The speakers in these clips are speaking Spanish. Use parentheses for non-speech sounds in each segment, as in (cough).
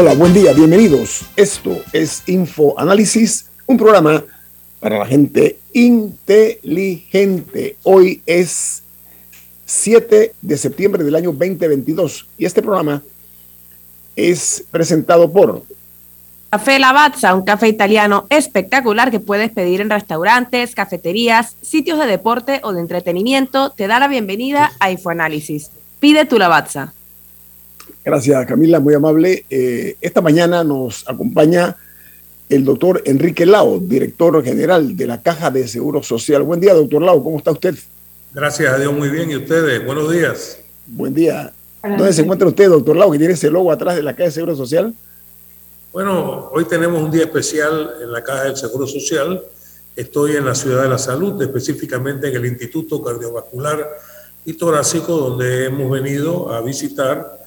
Hola, buen día, bienvenidos. Esto es Info Análisis, un programa para la gente inteligente. Hoy es 7 de septiembre del año 2022 y este programa es presentado por Café Lavazza, un café italiano espectacular que puedes pedir en restaurantes, cafeterías, sitios de deporte o de entretenimiento. Te da la bienvenida a Infoanálisis. Pide tu Lavazza. Gracias, Camila, muy amable. Eh, esta mañana nos acompaña el doctor Enrique Lao, director general de la Caja de Seguro Social. Buen día, doctor Lao, ¿cómo está usted? Gracias a Dios, muy bien. ¿Y ustedes? Buenos días. Buen día. ¿Dónde se encuentra usted, doctor Lao, que tiene ese logo atrás de la Caja de Seguro Social? Bueno, hoy tenemos un día especial en la Caja del Seguro Social. Estoy en la Ciudad de la Salud, específicamente en el Instituto Cardiovascular y Torácico, donde hemos venido a visitar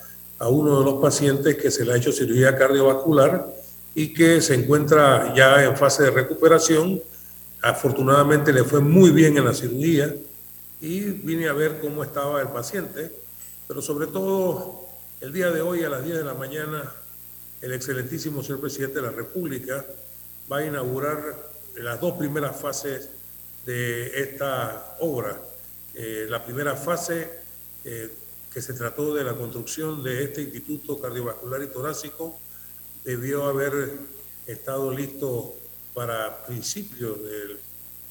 a uno de los pacientes que se le ha hecho cirugía cardiovascular y que se encuentra ya en fase de recuperación. Afortunadamente le fue muy bien en la cirugía y vine a ver cómo estaba el paciente, pero sobre todo el día de hoy a las 10 de la mañana el excelentísimo señor presidente de la República va a inaugurar las dos primeras fases de esta obra. Eh, la primera fase eh, que se trató de la construcción de este Instituto Cardiovascular y Torácico debió haber estado listo para principios del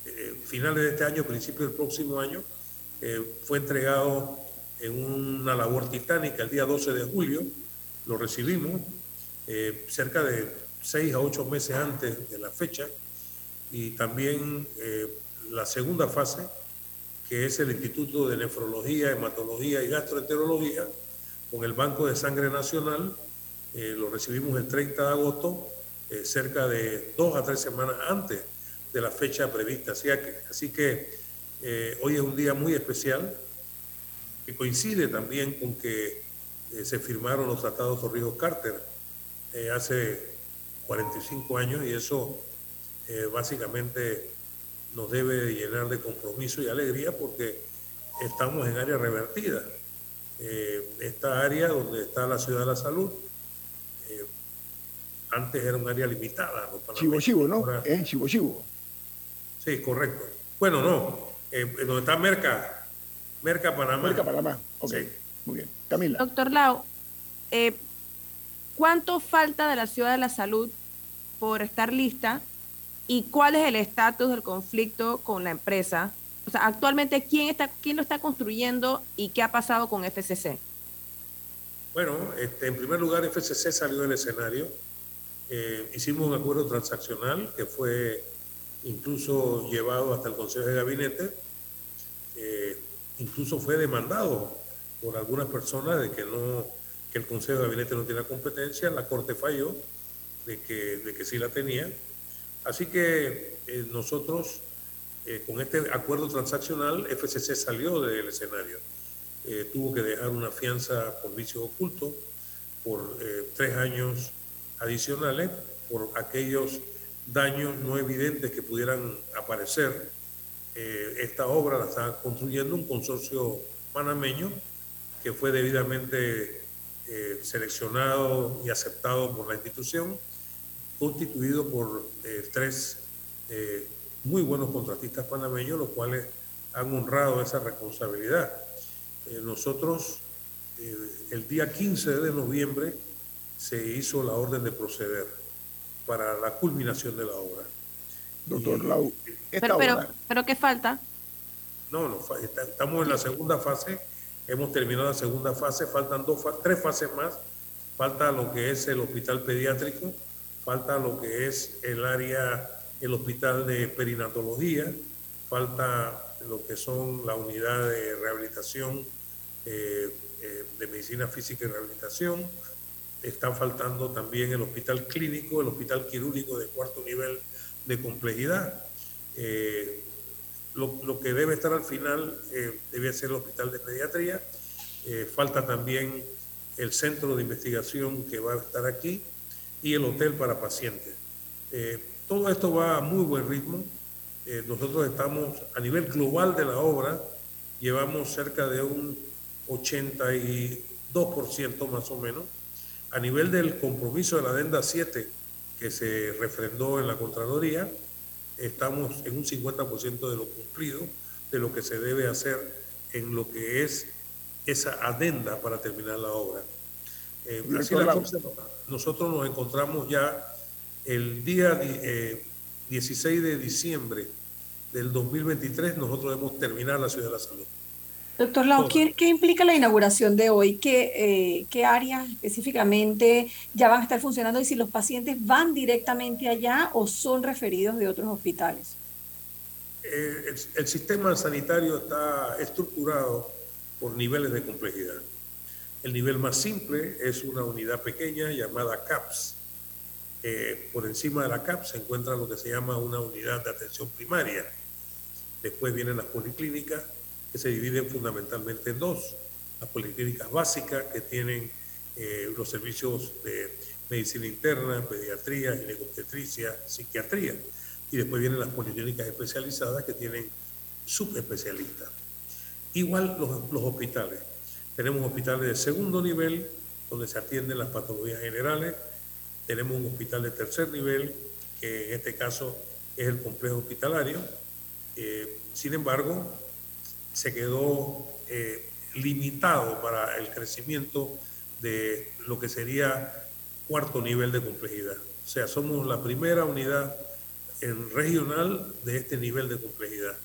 eh, finales de este año, principios del próximo año. fue entregado en una labor titánica el día 12 de julio, lo recibimos eh, cerca de seis a ocho meses antes de la fecha y también eh, la segunda fase que es el Instituto de Nefrología, Hematología y Gastroenterología, con el Banco de Sangre Nacional. Eh, lo recibimos el 30 de agosto, eh, cerca de dos a tres semanas antes de la fecha prevista. Así que, así que eh, hoy es un día muy especial, que coincide también con que se firmaron los tratados Torrijos-Carter hace 45 años y eso básicamente nos debe llenar de compromiso y alegría porque estamos en área revertida. Eh, esta área donde está la ciudad de la salud, eh, antes era un área limitada. Chivo Chivo, ¿no? ¿Eh? Chivo Chivo. Sí, correcto. Bueno, no, eh, donde está Merca, Merca Panamá. Merca Panamá, ok. Muy bien. Camila. Doctor Lau, ¿cuánto falta de la ciudad de la salud por estar lista y cuál es el estatus del conflicto con la empresa. O sea, actualmente, ¿quién, está, quién lo está construyendo y qué ha pasado con FCC? Bueno, este, en primer lugar, FCC salió del escenario. Eh, hicimos un acuerdo transaccional que fue incluso llevado hasta el Consejo de Gabinete. Eh, incluso fue demandado por algunas personas de que, no, que el Consejo de Gabinete no tiene competencia. La Corte falló de que, de que sí la tenía Así que eh, nosotros, eh, con este acuerdo transaccional, FCC salió del escenario. Eh, tuvo que dejar una fianza por vicios ocultos por tres años adicionales por aquellos daños no evidentes que pudieran aparecer. esta obra la está construyendo un consorcio panameño que fue debidamente seleccionado y aceptado por la institución constituido por eh, tres eh, muy buenos contratistas panameños, los cuales han honrado esa responsabilidad. Eh, nosotros, el día 15 de noviembre, se hizo la orden de proceder para la culminación de la obra. Doctor Lau, pero, pero, pero, ¿qué falta? No, no, estamos en la segunda fase, hemos terminado la segunda fase, faltan dos, tres fases más, falta lo que es el hospital pediátrico, falta lo que es el área, el hospital de perinatología, falta lo que son la unidad de rehabilitación eh, eh, de medicina física y rehabilitación. Están faltando también el hospital clínico, el hospital quirúrgico de cuarto nivel de complejidad. Eh, lo, que debe estar al final debe ser el hospital de pediatría. falta también el centro de investigación que va a estar aquí y el hotel para pacientes. todo esto va a muy buen ritmo. nosotros estamos a nivel global de la obra, llevamos cerca de un 82% más o menos. A nivel del compromiso de la adenda 7 que se refrendó en la Contraloría, estamos en un 50% de lo cumplido, de lo que se debe hacer en lo que es esa adenda para terminar la obra. Eh, nosotros nos encontramos ya el día 16 eh, de diciembre del 2023, nosotros debemos terminar la Ciudad de la Salud. Doctor Lau, ¿qué, implica la inauguración de hoy? ¿Qué, eh, ¿Qué áreas específicamente ya van a estar funcionando y si los pacientes van directamente allá o son referidos de otros hospitales? Eh, el, el, sistema sanitario está estructurado por niveles de complejidad. El nivel más simple es una unidad pequeña llamada CAPS. Eh, por encima de la CAPS se encuentra lo que se llama una unidad de atención primaria. Después vienen las policlínicas, que se dividen fundamentalmente en dos. Las policlínicas básicas, que tienen eh, los servicios de medicina interna, pediatría, ginecobstetricia, psiquiatría. Y después vienen las policlínicas especializadas, que tienen subespecialistas. Igual los, los hospitales. Tenemos hospitales de segundo nivel, donde se atienden las patologías generales. Tenemos un hospital de tercer nivel, que en este caso es el complejo hospitalario. Eh, sin embargo, se quedó eh, limitado para el crecimiento de lo que sería cuarto nivel de complejidad. O sea, somos la primera unidad en regional de este nivel de complejidad.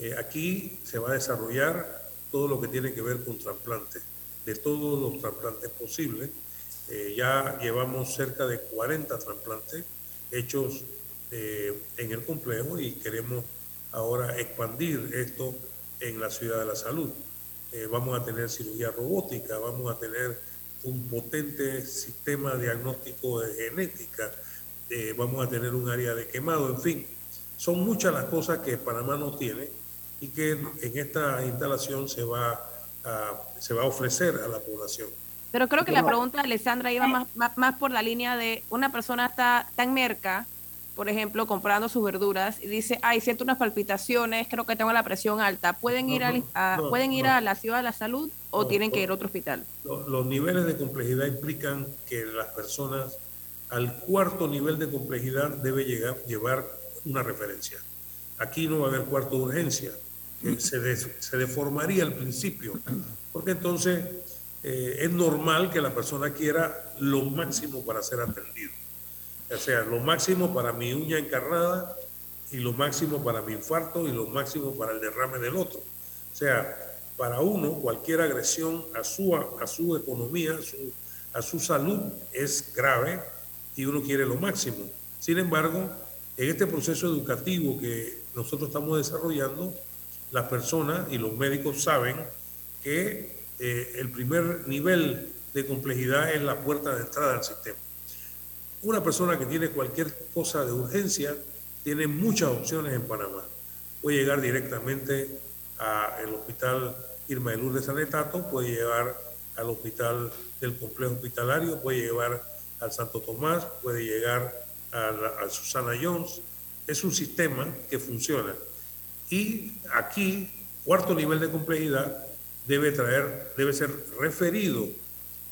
Eh, aquí se va a desarrollar todo lo que tiene que ver con trasplantes, de todos los trasplantes posibles. Eh, ya llevamos cerca de 40 trasplantes hechos en el complejo y queremos ahora expandir esto en la ciudad de la salud. Eh, vamos a tener cirugía robótica, vamos a tener un potente sistema diagnóstico de genética, eh, vamos a tener un área de quemado, en fin, son muchas las cosas que Panamá no tiene y que en esta instalación se va a, se va a ofrecer a la población. Pero creo que la pregunta de Alessandra iba más, más, por la línea de una persona está tan merca por ejemplo, comprando sus verduras y dice, ay, siento unas palpitaciones, creo que tengo la presión alta, ¿pueden ir, a, ¿pueden ir a la ciudad de la salud o tienen que ir a otro hospital? Los, niveles de complejidad implican que las personas al cuarto nivel de complejidad debe llegar, llevar una referencia. Aquí no va a haber cuarto de urgencia, se, se deformaría al principio, porque entonces eh, es normal que la persona quiera lo máximo para ser atendido. O sea, lo máximo para mi uña encarnada y lo máximo para mi infarto y lo máximo para el derrame del otro. O sea, para uno cualquier agresión a su, a su economía, a su, a su salud es grave y uno quiere lo máximo. Sin embargo, en este proceso educativo que nosotros estamos desarrollando, las personas y los médicos saben que eh, el primer nivel de complejidad es la puerta de entrada al sistema. Una persona que tiene cualquier cosa de urgencia tiene muchas opciones en Panamá. Puede llegar directamente al hospital Irma de Lourdes Sanetato, puede llegar al hospital del complejo hospitalario, puede llevar al Santo Tomás, puede llegar a Susana Jones. Es un sistema que funciona. Y aquí, cuarto nivel de complejidad, debe, traer, debe ser referido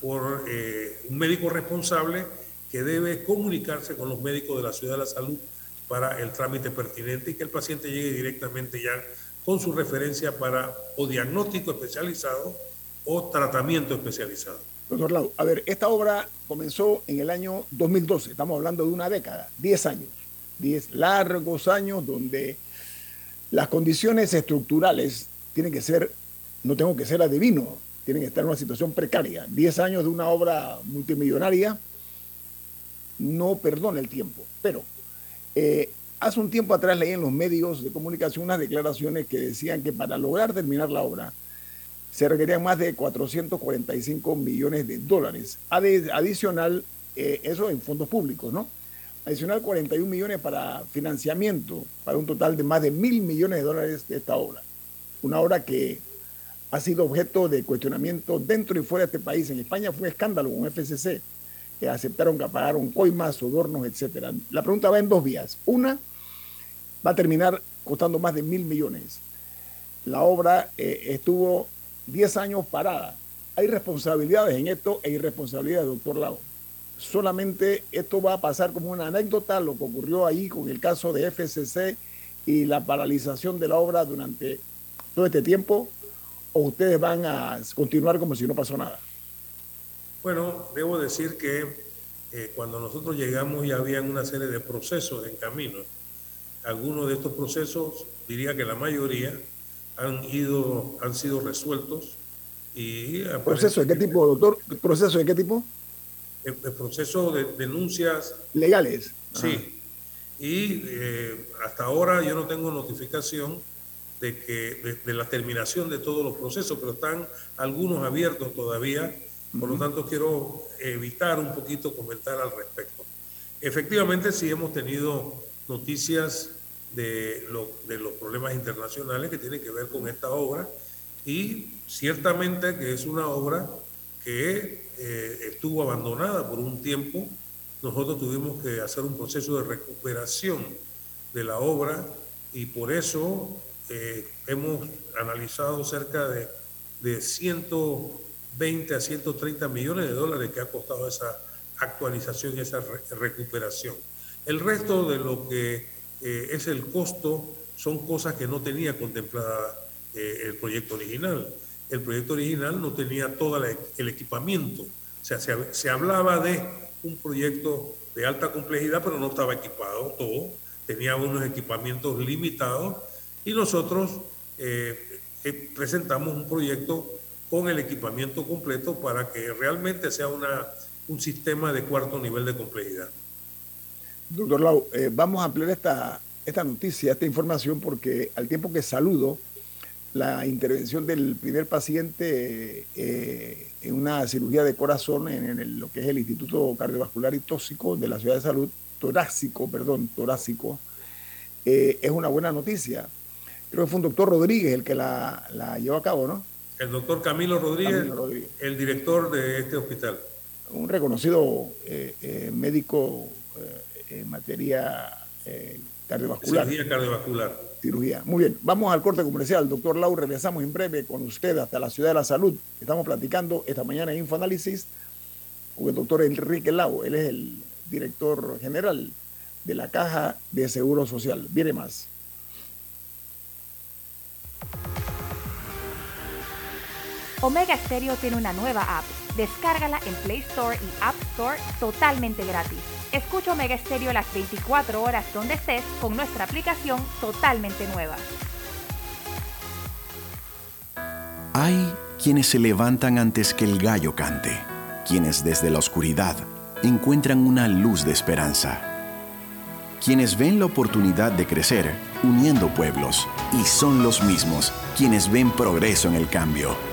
por eh, un médico responsable que debe comunicarse con los médicos de la Ciudad de la Salud para el trámite pertinente y que el paciente llegue directamente ya con su referencia para o diagnóstico especializado o tratamiento especializado. Doctor Lau, a ver, esta obra comenzó en el año 2012, estamos hablando de una década, 10 años, 10 largos años donde las condiciones estructurales tienen que ser, no tengo que ser adivino, tienen que estar en una situación precaria. 10 años de una obra multimillonaria no perdona el tiempo. Pero eh, hace un tiempo atrás leí en los medios de comunicación unas declaraciones que decían que para lograr terminar la obra se requerían más de 445 millones de dólares. Adicional, eh, eso en fondos públicos, ¿no? Adicional 41 millones para financiamiento, para un total de más de mil millones de dólares de esta obra. Una obra que ha sido objeto de cuestionamiento dentro y fuera de este país. En España fue un escándalo con FCC, que aceptaron que pagaron coimas, sobornos, etc. La pregunta va en dos vías. Una, va a terminar costando más de mil millones. La obra eh, estuvo 10 años parada. Hay responsabilidades en esto e irresponsabilidades, doctor Lau solamente esto va a pasar como una anécdota, lo que ocurrió ahí con el caso de FCC y la paralización de la obra durante todo este tiempo, o ustedes van a continuar como si no pasó nada? Bueno, debo decir que eh, cuando nosotros llegamos ya habían una serie de procesos en camino. Algunos de estos procesos, diría que la mayoría, han, ido, han sido resueltos. Y ¿Proceso de qué tipo, doctor? ¿Proceso de qué tipo? El, proceso de denuncias legales. Sí. Y eh, hasta ahora yo no tengo notificación de que de, la terminación de todos los procesos, pero están algunos abiertos todavía. Por lo tanto, quiero evitar un poquito comentar al respecto. Efectivamente, sí hemos tenido noticias de, de los problemas internacionales que tienen que ver con esta obra y ciertamente que es una obra que eh, estuvo abandonada por un tiempo, nosotros tuvimos que hacer un proceso de recuperación de la obra y por eso eh, hemos analizado cerca de, de 120 a 130 millones de dólares que ha costado esa actualización y esa recuperación. El resto de lo que eh, es el costo son cosas que no tenía contemplada el proyecto original el proyecto original no tenía todo el equipamiento. O sea, se, hablaba de un proyecto de alta complejidad, pero no estaba equipado todo. Tenía unos equipamientos limitados y nosotros eh, eh, presentamos un proyecto con el equipamiento completo para que realmente sea una, un sistema de cuarto nivel de complejidad. Doctor Lau, eh, vamos a ampliar esta, esta noticia, esta información, porque al tiempo que saludo la intervención del primer paciente eh, en una cirugía de corazón en, lo que es el Instituto Cardiovascular y Tóxico de la Ciudad de Salud, torácico, perdón, torácico, eh, es una buena noticia. Creo que fue un doctor Rodríguez el que la, llevó a cabo, ¿no? El doctor Camilo Rodríguez, el director de este hospital. Un reconocido eh, médico en materia cardiovascular. Cirugía cardiovascular cirugía. Muy bien, vamos al corte comercial. Doctor Lau, regresamos en breve con usted hasta la Ciudad de la Salud. Estamos platicando esta mañana en Infoanálisis con el doctor Enrique Lau. Él es el director general de la Caja de Seguro Social. Viene más. Omega Stereo tiene una nueva app. Descárgala en Play Store y App Store totalmente gratis. Escucha Omega Stereo las 24 horas donde estés con nuestra aplicación totalmente nueva. Hay quienes se levantan antes que el gallo cante, quienes desde la oscuridad encuentran una luz de esperanza, quienes ven la oportunidad de crecer uniendo pueblos y son los mismos quienes ven progreso en el cambio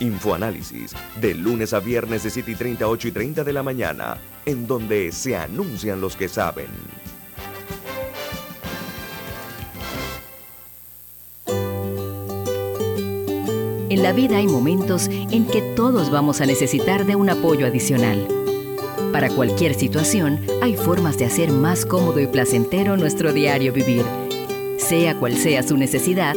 Infoanálisis, de lunes a viernes de 7 y 30 8 y 30 de la mañana, en donde se anuncian los que saben. En la vida hay momentos en que todos vamos a necesitar de un apoyo adicional. Para cualquier situación, hay formas de hacer más cómodo y placentero nuestro diario vivir. Sea cual sea su necesidad,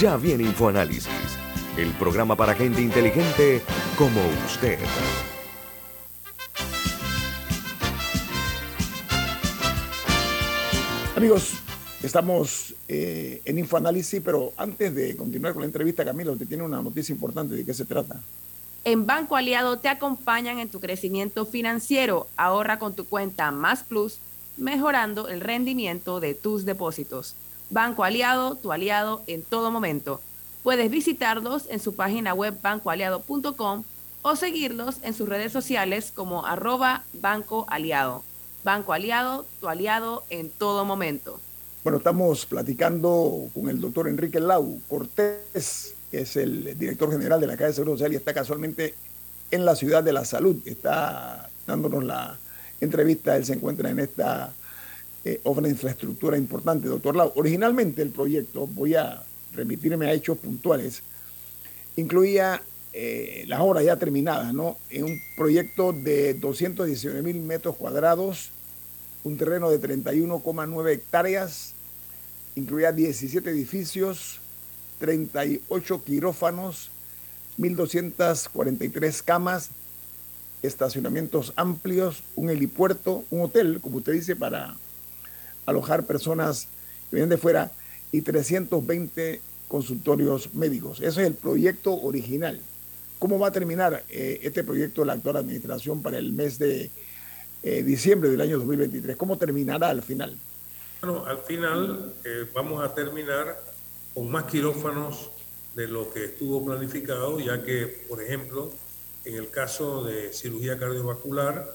Ya viene InfoAnálisis, el programa para gente inteligente como usted. Amigos, estamos eh, en InfoAnálisis, pero antes de continuar con la entrevista, Camilo, te tiene una noticia importante. ¿De qué se trata? En Banco Aliado te acompañan en tu crecimiento financiero. Ahorra con tu cuenta Más Plus, mejorando el rendimiento de tus depósitos. Banco Aliado, tu aliado en todo momento. Puedes visitarlos en su página web bancoaliado.com o seguirlos en sus redes sociales como arroba Banco Aliado. Banco Aliado, tu aliado en todo momento. Bueno, estamos platicando con el doctor Enrique Lau Cortés, que es el director general de la Caja de Seguro Social y está casualmente en la ciudad de la salud. Está dándonos la entrevista. Él se encuentra en esta eh, obra de infraestructura importante, doctor Lau. Originalmente el proyecto, voy a remitirme a hechos puntuales, incluía eh, las obras ya terminadas, ¿no? En un proyecto de 219 mil metros cuadrados, un terreno de 31,9 hectáreas, incluía 17 edificios, 38 quirófanos, 1.243 camas, estacionamientos amplios, un helipuerto, un hotel, como usted dice, para alojar personas que vienen de fuera y 320 consultorios médicos. Ese es el proyecto original. ¿Cómo va a terminar eh, este proyecto de la actual administración para el mes de eh, diciembre del año 2023? ¿Cómo terminará al final? Bueno, al final eh, vamos a terminar con más quirófanos de lo que estuvo planificado, ya que, por ejemplo, en el caso de cirugía cardiovascular,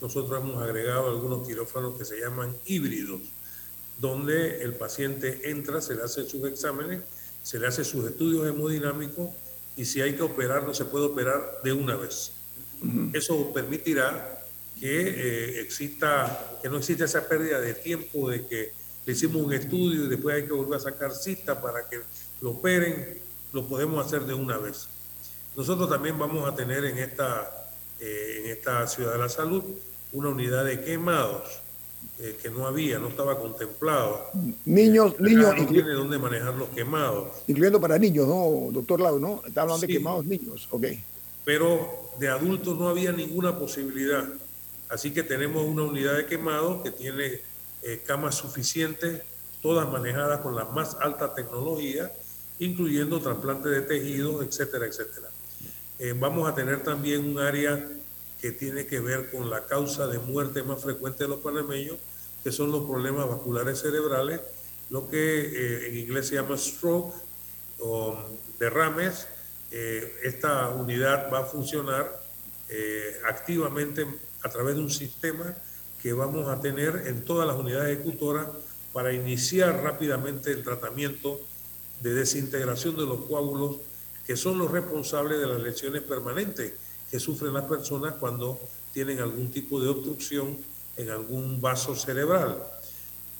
nosotros hemos agregado algunos quirófanos que se llaman híbridos, donde el paciente entra, se le hace sus exámenes, se le hace sus estudios hemodinámicos y si hay que operar, no se puede operar de una vez. Eso permitirá que eh, exista, que no exista esa pérdida de tiempo de que le hicimos un estudio y después hay que volver a sacar cita para que lo operen, lo podemos hacer de una vez. Nosotros también vamos a tener en esta, eh, en esta ciudad de la salud una unidad de quemados eh, que no había, no estaba contemplado. Niños, niños. No tiene dónde manejar los quemados. Incluyendo para niños, ¿no, doctor Lau? ¿no? Está hablando de quemados niños, ok. Pero de adultos no había ninguna posibilidad. Así que tenemos una unidad de quemados que tiene eh, camas suficientes, todas manejadas con la más alta tecnología, incluyendo trasplante de tejidos, etcétera, etcétera. Eh, vamos a tener también un área que tiene que ver con la causa de muerte más frecuente de los panameños, que son los problemas vasculares cerebrales, lo que eh, en inglés se llama stroke o derrames. Eh, esta unidad va a funcionar eh, activamente a través de un sistema que vamos a tener en todas las unidades ejecutoras para iniciar rápidamente el tratamiento de desintegración de los coágulos que son los responsables de las lesiones permanentes que sufren las personas cuando tienen algún tipo de obstrucción en algún vaso cerebral.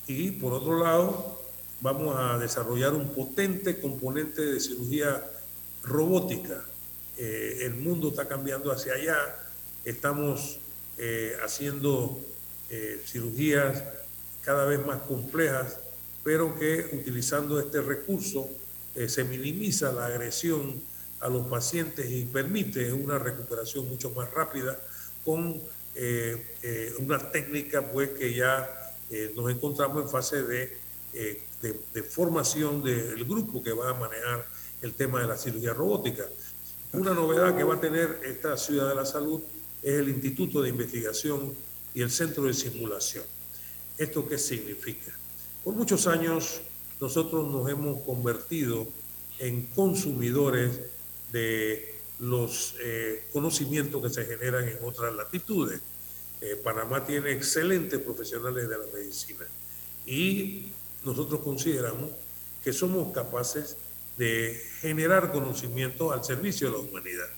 Y por otro lado, vamos a desarrollar un potente componente de cirugía robótica. Eh, el mundo está cambiando hacia allá, estamos eh, haciendo eh, cirugías cada vez más complejas, pero que utilizando este recurso se minimiza la agresión a los pacientes y permite una recuperación mucho más rápida con eh, eh, una técnica pues que ya eh, nos encontramos en fase de, de, formación del grupo que va a manejar el tema de la cirugía robótica. Una novedad que va a tener esta ciudad de la salud es el Instituto de Investigación y el Centro de Simulación. ¿Esto qué significa? Por muchos años nosotros nos hemos convertido en consumidores de los eh, conocimientos que se generan en otras latitudes. Eh, Panamá tiene excelentes profesionales de la medicina y nosotros consideramos que somos capaces de generar conocimiento al servicio de la humanidad.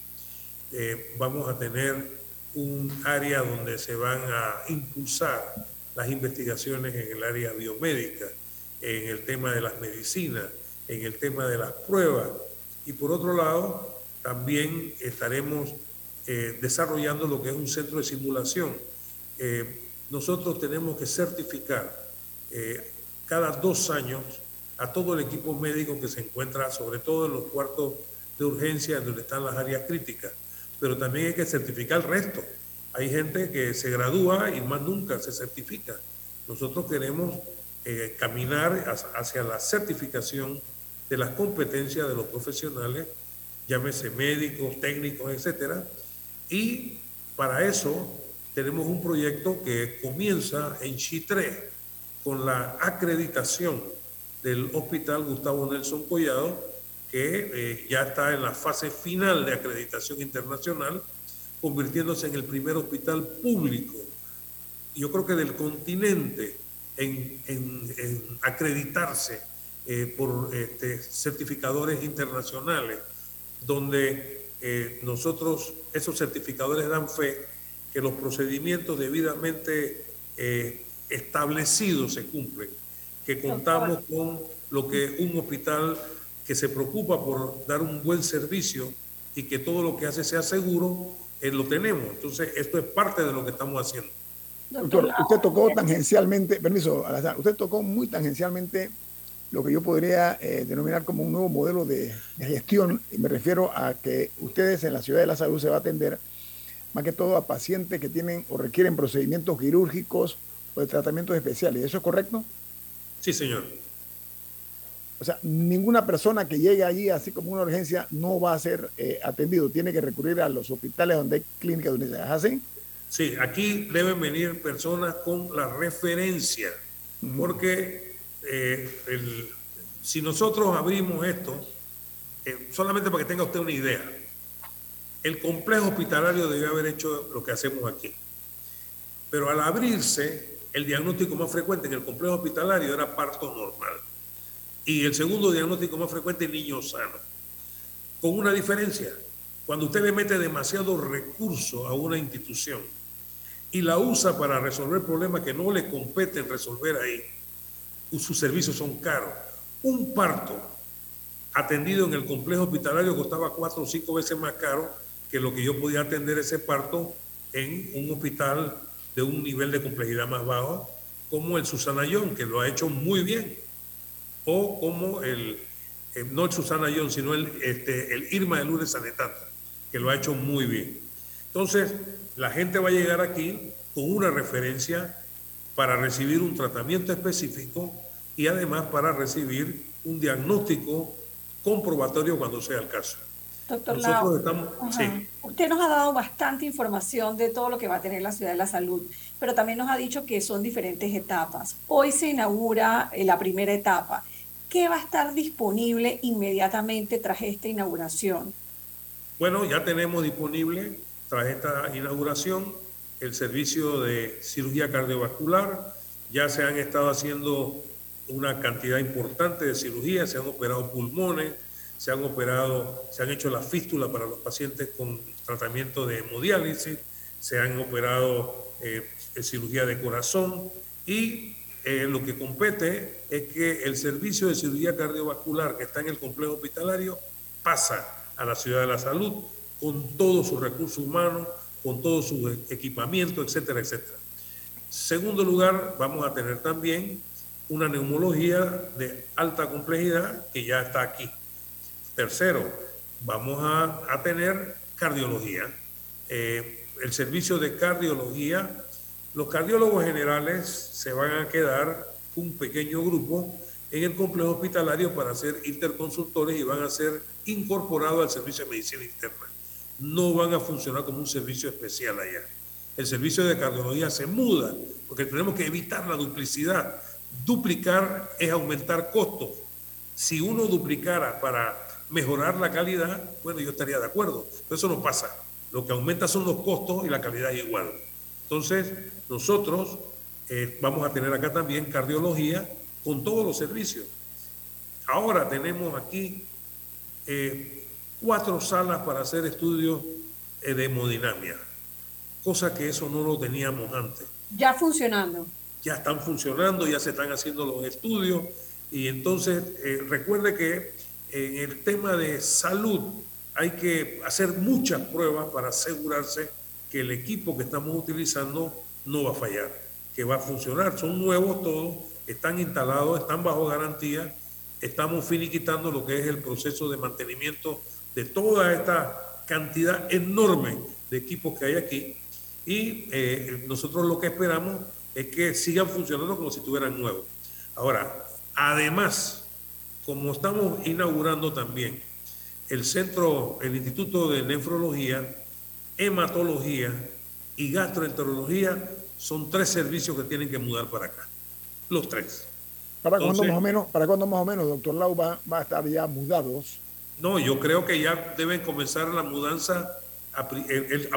Eh, vamos a tener un área donde se van a impulsar las investigaciones en el área biomédica, en el tema de las medicinas, en el tema de las pruebas. Y por otro lado, también estaremos eh, desarrollando lo que es un centro de simulación. Eh, nosotros tenemos que certificar eh, cada dos años a todo el equipo médico que se encuentra, sobre todo en los cuartos de urgencia, donde están las áreas críticas. Pero también hay que certificar el resto. Hay gente que se gradúa y más nunca se certifica. Nosotros queremos caminar hacia la certificación de las competencias de los profesionales, llámese médicos, técnicos, etcétera. Y para eso tenemos un proyecto que comienza en Chitré con la acreditación del Hospital Gustavo Nelson Collado, que eh, ya está en la fase final de acreditación internacional, convirtiéndose en el primer hospital público, yo creo que del continente, en, acreditarse eh, por este, certificadores internacionales, donde eh, nosotros, esos certificadores dan fe que los procedimientos debidamente establecidos se cumplen, que contamos con lo que un hospital que se preocupa por dar un buen servicio y que todo lo que hace sea seguro, eh, lo tenemos. Entonces, esto es parte de lo que estamos haciendo. Doctor, usted tocó tangencialmente, permiso, usted tocó muy tangencialmente lo que yo podría eh, denominar como un nuevo modelo de, de, gestión, y me refiero a que ustedes en la ciudad de la salud se va a atender más que todo a pacientes que tienen o requieren procedimientos quirúrgicos o de tratamientos especiales. ¿Eso es correcto? Sí, señor. O sea, ninguna persona que llegue allí así como una urgencia no va a ser eh, atendido. Tiene que recurrir a los hospitales donde hay clínicas donde se así. Sí, aquí deben venir personas con la referencia, porque eh, si nosotros abrimos esto, eh, solamente para que tenga usted una idea, el complejo hospitalario debe haber hecho lo que hacemos aquí. Pero al abrirse, el diagnóstico más frecuente en el complejo hospitalario era parto normal. Y el segundo diagnóstico más frecuente niño sano. Con una diferencia, cuando usted le mete demasiado recurso a una institución y la usa para resolver problemas que no le competen resolver ahí, sus servicios son caros. Un parto atendido en el complejo hospitalario costaba cuatro o cinco veces más caro que lo que yo podía atender ese parto en un hospital de un nivel de complejidad más bajo, como el Susanayón, que lo ha hecho muy bien, o como el, eh, no el Susana John, sino el, este, el Irma de Lourdes Sanetato, que lo ha hecho muy bien. Entonces, la gente va a llegar aquí con una referencia para recibir un tratamiento específico y además para recibir un diagnóstico comprobatorio cuando sea el caso. Doctor usted nos ha dado bastante información de todo lo que va a tener la Ciudad de la Salud, pero también nos ha dicho que son diferentes etapas. Hoy se inaugura eh, la primera etapa. ¿Qué va a estar disponible inmediatamente tras esta inauguración? Bueno, ya tenemos disponible tras esta inauguración el servicio de cirugía cardiovascular. Ya se han estado haciendo una cantidad importante de cirugías, se han operado pulmones, se han operado, se han hecho la fístula para los pacientes con tratamiento de hemodiálisis, se han operado eh, cirugía de corazón y eh, lo que compete es que el servicio de cirugía cardiovascular que está en el complejo hospitalario pasa a la ciudad de la salud con todos sus recursos humanos, con todo su equipamiento, etcétera, etcétera. Segundo lugar, vamos a tener también una neumología de alta complejidad que ya está aquí. Tercero, vamos a, tener cardiología. Eh, el servicio de cardiología, los cardiólogos generales se van a quedar un pequeño grupo en el complejo hospitalario para ser interconsultores y van a ser incorporados al servicio de medicina interna. No van a funcionar como un servicio especial allá. El servicio de cardiología se muda porque tenemos que evitar la duplicidad. Duplicar es aumentar costos. Si uno duplicara para mejorar la calidad, bueno, yo estaría de acuerdo. Pero eso no pasa. Lo que aumenta son los costos y la calidad es igual. Entonces, nosotros eh, vamos a tener acá también cardiología con todos los servicios. Ahora tenemos aquí eh, cuatro salas para hacer estudios de hemodinamia, cosa que eso no lo teníamos antes. Ya funcionando. ya están funcionando, ya se están haciendo los estudios y entonces eh, recuerde que en el tema de salud hay que hacer muchas pruebas para asegurarse que el equipo que estamos utilizando no va a fallar, que va a funcionar. Son nuevos todos, están instalados, están bajo garantía. Estamos finiquitando lo que es el proceso de mantenimiento de toda esta cantidad enorme de equipos que hay aquí. Y eh, nosotros lo que esperamos es que sigan funcionando como si estuvieran nuevos. Ahora, además, como estamos inaugurando también el centro, el Instituto de Nefrología, Hematología y Gastroenterología, son tres servicios que tienen que mudar para acá. Los tres. ¿Para cuándo más o menos, para cuándo más o menos, doctor Lau, va, va a estar ya mudados? No, yo creo que ya deben comenzar la mudanza. A,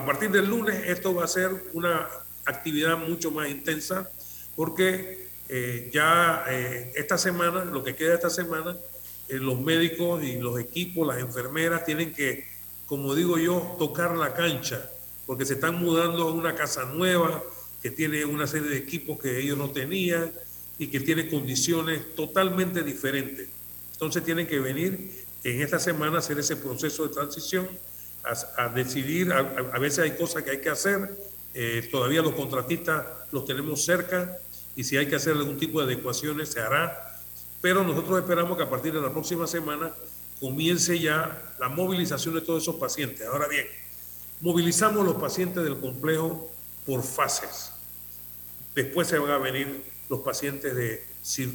partir del lunes esto va a ser una actividad mucho más intensa porque eh, ya eh, esta semana, lo que queda esta semana, eh, los médicos y los equipos, las enfermeras tienen que, como digo yo, tocar la cancha porque se están mudando a una casa nueva que tiene una serie de equipos que ellos no tenían y que tiene condiciones totalmente diferentes. Entonces tienen que venir en esta semana a hacer ese proceso de transición, a, decidir, a, a, veces hay cosas que hay que hacer, eh, todavía los contratistas los tenemos cerca y si hay que hacer algún tipo de adecuaciones se hará. Pero nosotros esperamos que a partir de la próxima semana comience ya la movilización de todos esos pacientes. Ahora bien, movilizamos los pacientes del complejo por fases. Después se van a venir los pacientes de,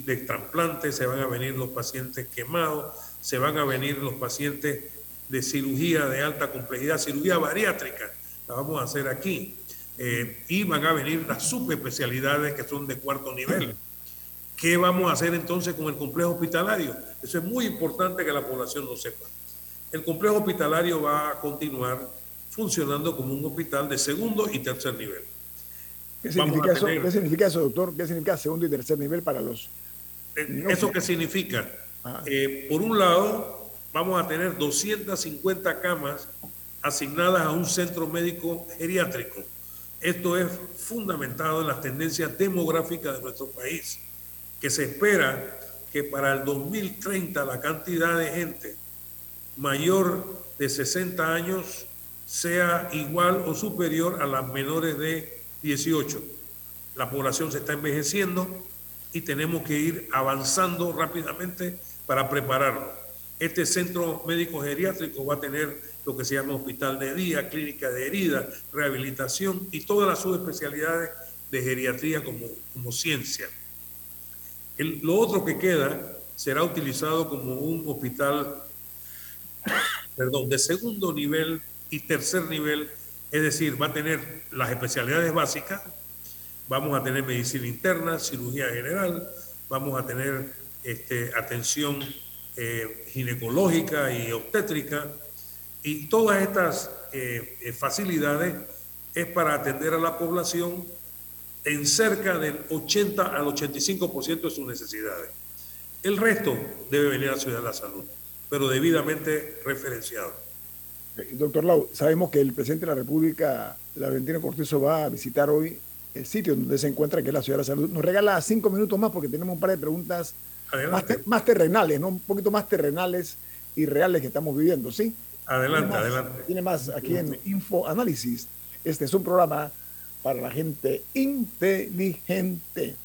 de trasplantes, se van a venir los pacientes quemados, se van a venir los pacientes de cirugía de alta complejidad, cirugía bariátrica, la vamos a hacer aquí. Eh, y van a venir las subespecialidades que son de cuarto nivel. ¿Qué vamos a hacer entonces con el complejo hospitalario? Eso es muy importante que la población lo sepa. El complejo hospitalario va a continuar funcionando como un hospital de segundo y tercer nivel. ¿Qué significa, eso? ¿Qué significa eso, doctor? ¿Qué significa segundo y tercer nivel para los... Eh, ¿Eso qué significa? Eh, por un lado, vamos a tener 250 camas asignadas a un centro médico geriátrico esto es fundamentado en las tendencias demográficas de nuestro país, que se espera que para el 2030 la cantidad de gente mayor de 60 años sea igual o superior a las menores de 18. La población se está envejeciendo y tenemos que ir avanzando rápidamente para prepararlo. Este centro médico geriátrico va a tener lo que se llama hospital de día, clínica de heridas, rehabilitación y todas las subespecialidades de geriatría como, como ciencia. lo otro que queda será utilizado como un hospital perdón, de segundo nivel y tercer nivel, es decir, va a tener las especialidades básicas, vamos a tener medicina interna, cirugía general, vamos a tener este, atención eh, ginecológica y obstétrica, y todas estas eh, eh, facilidades es para atender a la población en cerca del 80 al 85% de sus necesidades. El resto debe venir a la Ciudad de la Salud, pero debidamente referenciado. Eh, doctor Lau, sabemos que el presidente de la República, Laurentino Cortizo, va a visitar hoy el sitio donde se encuentra, que es la Ciudad de la Salud. Nos regala cinco minutos más porque tenemos un par de preguntas más, más, terrenales, ¿no? un poquito más terrenales y reales que estamos viviendo, ¿sí? Adelante, adelante. Tiene más aquí en Info Análisis. Este es un programa para la gente inteligente.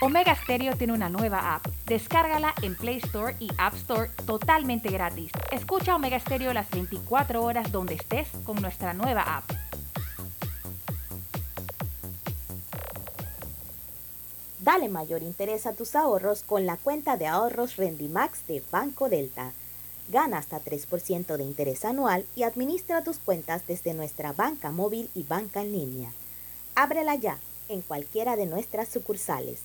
Omega Stereo tiene una nueva app. Descárgala en Play Store y App Store totalmente gratis. Escucha Omega Stereo las 24 horas donde estés con nuestra nueva app. Dale mayor interés a tus ahorros con la cuenta de ahorros Rendimax de Banco Delta. Gana hasta 3% de interés anual y administra tus cuentas desde nuestra banca móvil y banca en línea. Ábrela ya en cualquiera de nuestras sucursales.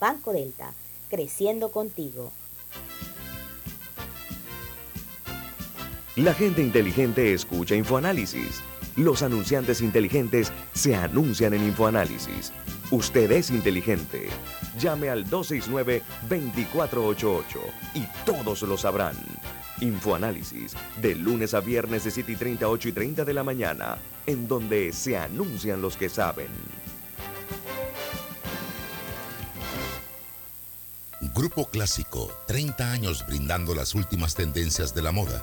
Banco Delta, creciendo contigo. La gente inteligente escucha InfoAnálisis. Los anunciantes inteligentes se anuncian en InfoAnálisis. Usted es inteligente. Llame al 269-2488 y todos lo sabrán. Infoanálisis, de lunes a viernes de 7 y 30, 8 y 30 de la mañana, en donde se anuncian los que saben. Grupo Clásico, 30 años brindando las últimas tendencias de la moda,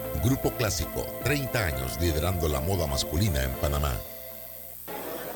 Grupo Clásico, 30 años liderando la moda masculina en Panamá.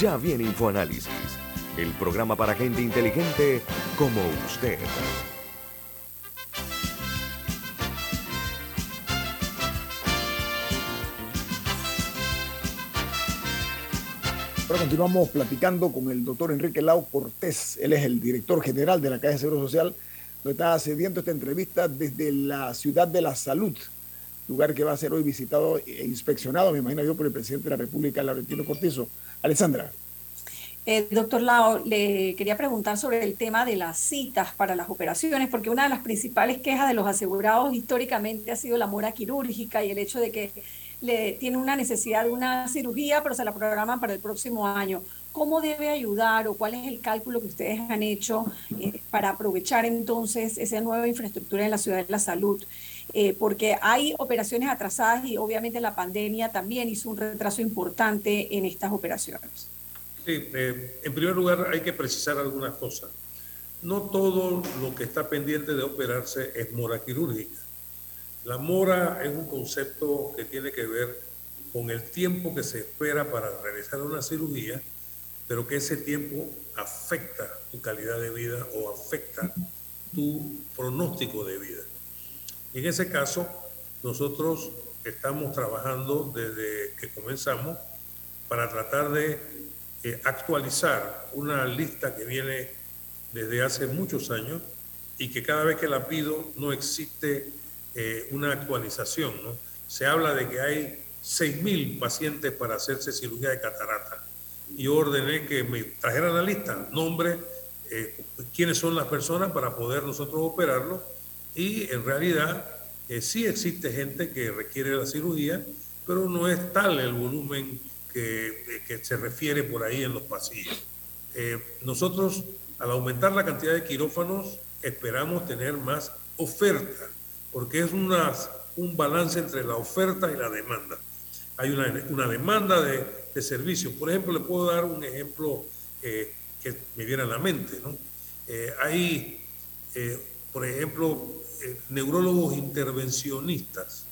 Ya viene Infoanálisis, el programa para gente inteligente como usted. Ahora continuamos platicando con el doctor Enrique Lau Cortés. Él es el director general de la Caja de Seguro Social. Nos está cediendo esta entrevista desde la ciudad de la salud, lugar que va a ser hoy visitado e inspeccionado, me imagino yo, por el presidente de la República, Laurentino Cortizo. Alessandra. Eh, doctor Lao, le quería preguntar sobre el tema de las citas para las operaciones, porque una de las principales quejas de los asegurados históricamente ha sido la mora quirúrgica y el hecho de que le tiene una necesidad de una cirugía, pero se la programan para el próximo año. ¿Cómo debe ayudar o cuál es el cálculo que ustedes han hecho eh, para aprovechar entonces esa nueva infraestructura en la ciudad de la salud? Eh, porque hay operaciones atrasadas y obviamente la pandemia también hizo un retraso importante en estas operaciones. Sí, eh, en primer lugar hay que precisar algunas cosas. No todo lo que está pendiente de operarse es mora quirúrgica. La mora es un concepto que tiene que ver con el tiempo que se espera para realizar una cirugía, pero que ese tiempo afecta tu calidad de vida o afecta tu pronóstico de vida. En ese caso, nosotros estamos trabajando desde que comenzamos para tratar de eh, actualizar una lista que viene desde hace muchos años y que cada vez que la pido no existe eh, una actualización. ¿no? Se habla de que hay 6.000 pacientes para hacerse cirugía de catarata. Y ordené que me trajeran la lista, nombre, eh, quiénes son las personas para poder nosotros operarlo. Y en realidad eh, sí existe gente que requiere la cirugía, pero no es tal el volumen que, que se refiere por ahí en los pasillos. nosotros, al aumentar la cantidad de quirófanos, esperamos tener más oferta porque es una, un balance entre la oferta y la demanda. Hay una, una demanda de, de servicios. Por ejemplo, le puedo dar un ejemplo eh, que me viene a la mente. ¿no? Eh, hay, eh, por ejemplo, neurólogos intervencionistas.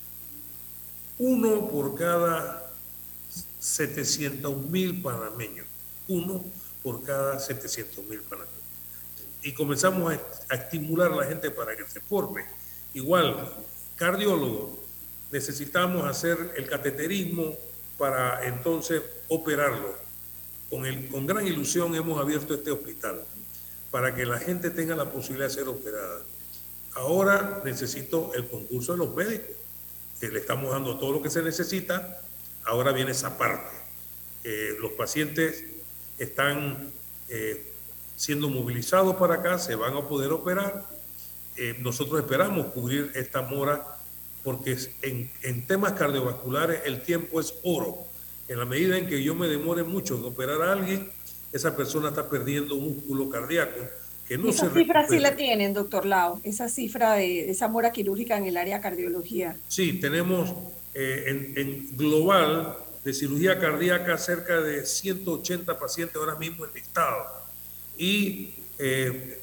Uno por cada 700 mil panameños. Uno por cada 700 mil panameños. Y comenzamos a, estimular a la gente para que se forme Igual, cardiólogo, necesitamos hacer el cateterismo para entonces operarlo. Con, el, con gran ilusión hemos abierto este hospital para que la gente tenga la posibilidad de ser operada. Ahora necesito el concurso de los médicos, que le estamos dando todo lo que se necesita. Ahora viene esa parte. Eh, los pacientes están eh, siendo movilizados para acá, se van a poder operar eh, nosotros esperamos cubrir esta mora porque en, en, temas cardiovasculares el tiempo es oro. En la medida en que yo me demore mucho en operar a alguien, esa persona está perdiendo músculo cardíaco. Que no esa cifra sí la tienen, doctor Lao, esa cifra de, esa mora quirúrgica en el área de cardiología. Sí, tenemos eh, en, en, global de cirugía cardíaca cerca de 180 pacientes ahora mismo enlistados. Y eh,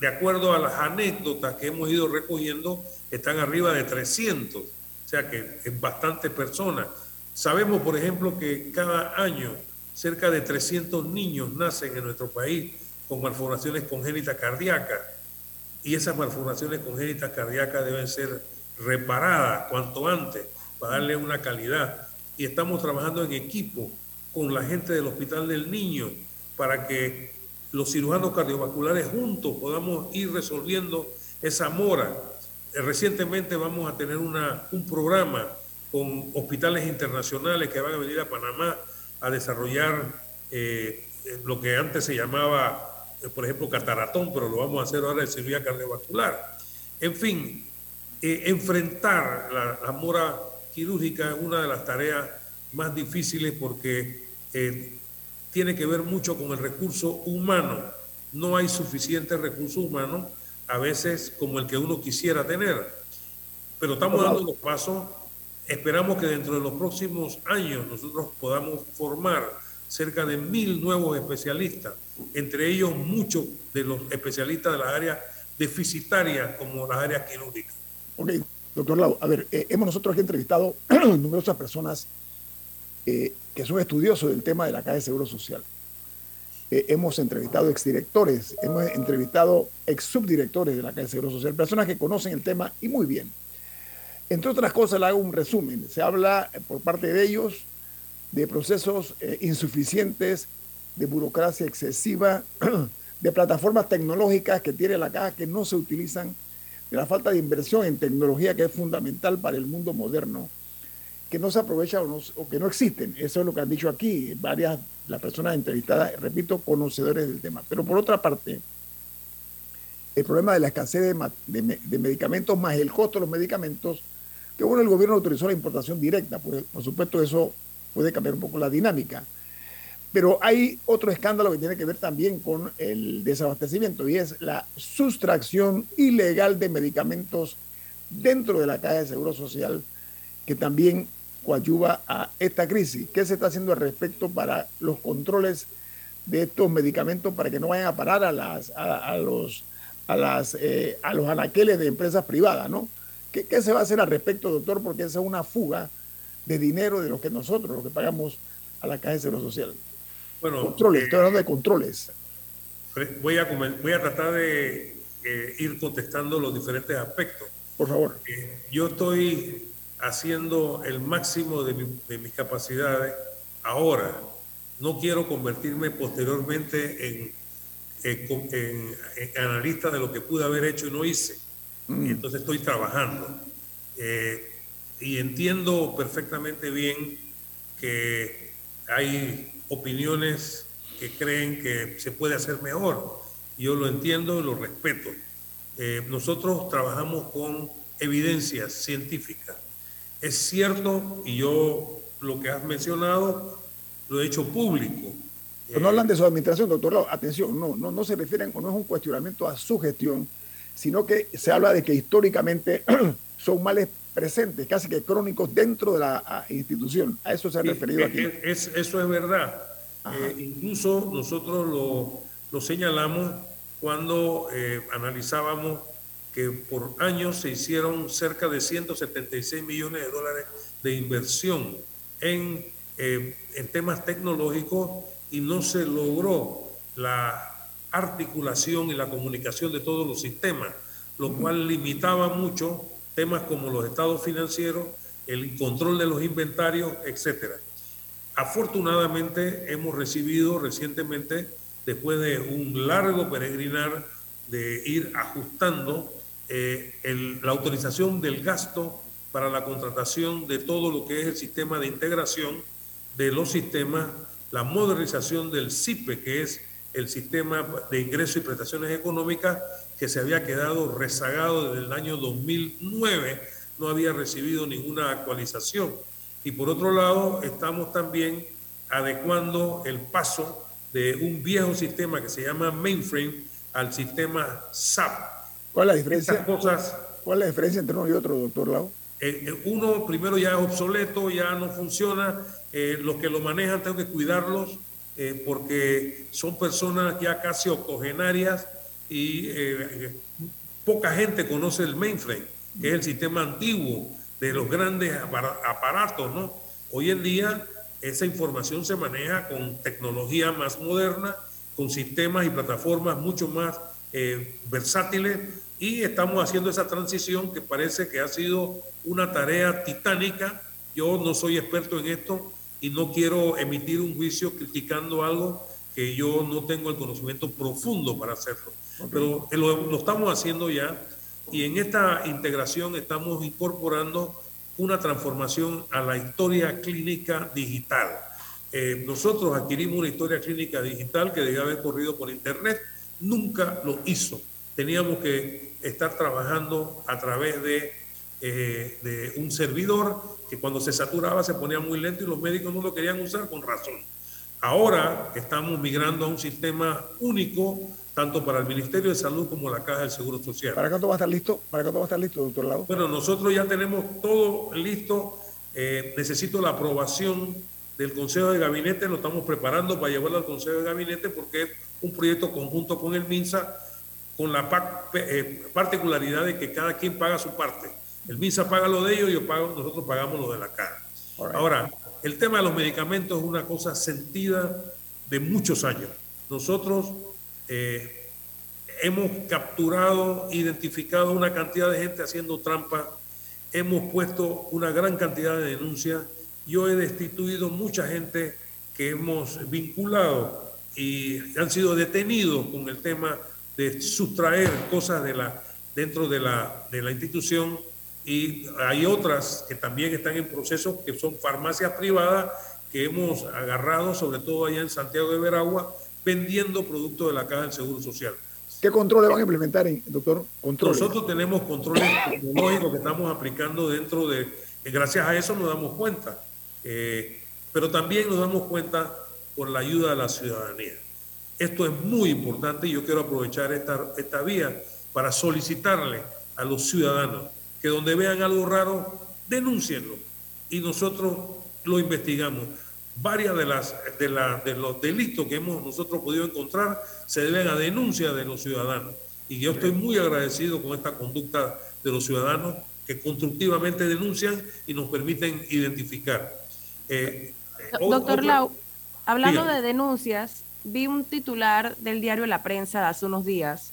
de acuerdo a las anécdotas que hemos ido recogiendo, están arriba de 300, o sea que es bastante personas. Sabemos, por ejemplo, que cada año cerca de 300 niños nacen en nuestro país con malformaciones congénitas cardíacas y esas malformaciones congénitas cardíacas deben ser reparadas cuanto antes para darle una calidad. Y estamos trabajando en equipo con la gente del Hospital del Niño para que los cirujanos cardiovasculares juntos podamos ir resolviendo esa mora. Eh, recientemente vamos a tener una, un programa con hospitales internacionales que van a venir a Panamá a desarrollar eh, lo que antes se llamaba, eh, por ejemplo, cataratón, pero lo vamos a hacer ahora en cirugía cardiovascular. En fin, enfrentar la, la mora quirúrgica es una de las tareas más difíciles porque tiene que ver mucho con el recurso humano. No hay suficiente recurso humano, a veces como el que uno quisiera tener. Pero estamos dando los pasos. Esperamos que dentro de los próximos años nosotros podamos formar cerca de mil nuevos especialistas, entre ellos muchos de los especialistas de las áreas deficitarias como las áreas quirúrgicas. Ok, doctor Lau, a ver, eh, hemos nosotros aquí entrevistado (clears throat) numerosas personas eh, que son estudiosos del tema de la Caja de Seguro Social. Eh, hemos entrevistado exdirectores, hemos entrevistado ex subdirectores de la Caja de Seguro Social, personas que conocen el tema y muy bien. Entre otras cosas, le hago un resumen. Se habla por parte de ellos de procesos insuficientes, de burocracia excesiva, (clears throat) de plataformas tecnológicas que tiene la caja que no se utilizan, de la falta de inversión en tecnología que es fundamental para el mundo moderno que no se aprovechan o, que no existen. Eso es lo que han dicho aquí varias las personas entrevistadas, repito, conocedores del tema. Pero por otra parte, el problema de la escasez de, medicamentos más el costo de los medicamentos, que bueno, el gobierno autorizó la importación directa, por, por supuesto eso puede cambiar un poco la dinámica. Pero hay otro escándalo que tiene que ver también con el desabastecimiento y es la sustracción ilegal de medicamentos dentro de la caja de seguro social, que también coadyuva a esta crisis. ¿Qué se está haciendo al respecto para los controles de estos medicamentos para que no vayan a parar a, las, a, los, a, las, eh, a los anaqueles de empresas privadas? ¿no? ¿Qué, ¿Qué, se va a hacer al respecto, doctor? Porque esa es una fuga de dinero de lo que nosotros, lo que pagamos a la Caja de Seguro Social. Bueno, controles, estoy hablando de controles. Voy a, voy a tratar de eh, ir contestando los diferentes aspectos. Por favor. Eh, yo estoy haciendo el máximo de, mis capacidades ahora. No quiero convertirme posteriormente en, analista de lo que pude haber hecho y no hice. Mm. entonces estoy trabajando. Eh, y entiendo perfectamente bien que hay opiniones que creen que se puede hacer mejor. Yo lo entiendo y lo respeto. Eh, nosotros trabajamos con evidencias científicas es cierto, y yo lo que has mencionado lo he hecho público. Pero no hablan de su administración, doctor. Atención, no, no, no se refieren, no es un cuestionamiento a su gestión, sino que se habla de que históricamente (clears throat) son males presentes, casi que crónicos dentro de la institución. A eso se ha referido aquí. Es, eso es verdad. Eh, incluso nosotros lo, lo señalamos cuando eh, analizábamos que por años se hicieron cerca de 176 millones de dólares de inversión en, eh, en temas tecnológicos y no se logró la articulación y la comunicación de todos los sistemas, lo cual limitaba mucho temas como los estados financieros, el control de los inventarios, etc. Afortunadamente hemos recibido recientemente, después de un largo peregrinar de ir ajustando eh, la autorización del gasto para la contratación de todo lo que es el sistema de integración de los sistemas, la modernización del CIPE, que es el sistema de ingresos y prestaciones económicas que se había quedado rezagado desde el año 2009, no había recibido ninguna actualización. Y por otro lado, estamos también adecuando el paso de un viejo sistema que se llama mainframe al sistema SAP, ¿Cuál es la diferencia? Cosas, ¿Cuál es la diferencia entre uno y otro, doctor Lau? Eh, eh, uno primero ya es obsoleto, ya no funciona, eh, los que lo manejan tengo que cuidarlos porque son personas ya casi octogenarias y poca gente conoce el mainframe, que es el sistema antiguo de los grandes aparatos, ¿no? Hoy en día esa información se maneja con tecnología más moderna, con sistemas y plataformas mucho más eh, versátiles y estamos haciendo esa transición que parece que ha sido una tarea titánica. Yo no soy experto en esto y no quiero emitir un juicio criticando algo que yo no tengo el conocimiento profundo para hacerlo. Pero lo, lo estamos haciendo ya y en esta integración estamos incorporando una transformación a la historia clínica digital. Eh, nosotros adquirimos una historia clínica digital que debía haber corrido por Internet, nunca lo hizo. Teníamos que estar trabajando a través de, eh, de un servidor que cuando se saturaba se ponía muy lento y los médicos no lo querían usar con razón. Ahora estamos migrando a un sistema único tanto para el Ministerio de Salud como la Caja del Seguro Social. ¿Para cuándo va a estar listo? ¿Para cuándo va a estar listo, doctor Lau? Bueno, nosotros ya tenemos todo listo. Eh, necesito la aprobación del Consejo de Gabinete, lo estamos preparando para llevarlo al Consejo de Gabinete porque es un proyecto conjunto con el MINSA, con la eh, particularidad de que cada quien paga su parte. El MINSA paga lo de ellos y yo pago, nosotros pagamos lo de la caja. Ahora, el tema de los medicamentos es una cosa sentida de muchos años. Nosotros eh, hemos capturado, identificado una cantidad de gente haciendo trampa, hemos puesto una gran cantidad de denuncias. Yo he destituido mucha gente que hemos vinculado y han sido detenidos con el tema de sustraer cosas de la, dentro de la, de la institución y hay otras que también están en proceso, que son farmacias privadas que hemos agarrado, sobre todo allá en Santiago de Veragua, vendiendo productos de la Caja del Seguro Social. ¿Qué controles van a implementar, doctor? Controles. Nosotros tenemos controles tecnológicos que estamos aplicando dentro de... Gracias a eso nos damos cuenta. Eh, pero también nos damos cuenta por la ayuda de la ciudadanía. Esto es muy importante y yo quiero aprovechar esta, esta vía para solicitarle a los ciudadanos que donde vean algo raro, denúncienlo y nosotros lo investigamos varias de, las, de, de los delitos que hemos nosotros podido encontrar se deben a denuncia de los ciudadanos. Y yo estoy muy agradecido con esta conducta de los ciudadanos que constructivamente denuncian y nos permiten identificar. Eh, Doctor Lau, hablando de denuncias, vi un titular del diario La Prensa de hace unos días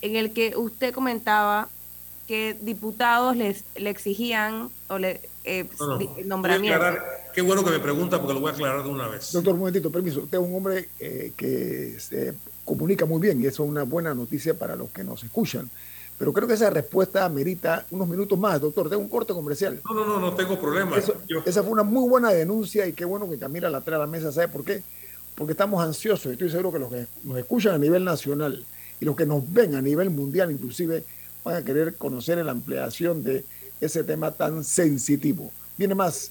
en el que usted comentaba que diputados les, le exigían o le eh, nombramiento. Qué bueno que me pregunta porque lo voy a aclarar de una vez. Doctor, un momentito, permiso. Usted es un hombre eh, que se comunica muy bien y eso es una buena noticia para los que nos escuchan. Pero creo que esa respuesta merita unos minutos más, doctor. Tengo un corte comercial. No, no, no, no tengo problema. Esa fue una muy buena denuncia y qué bueno que Camila la trae a la mesa. ¿Sabe por qué? Porque estamos ansiosos. Estoy seguro que los que nos escuchan a nivel nacional y los que nos ven a nivel mundial inclusive van a querer conocer la ampliación de ese tema tan sensitivo. Viene más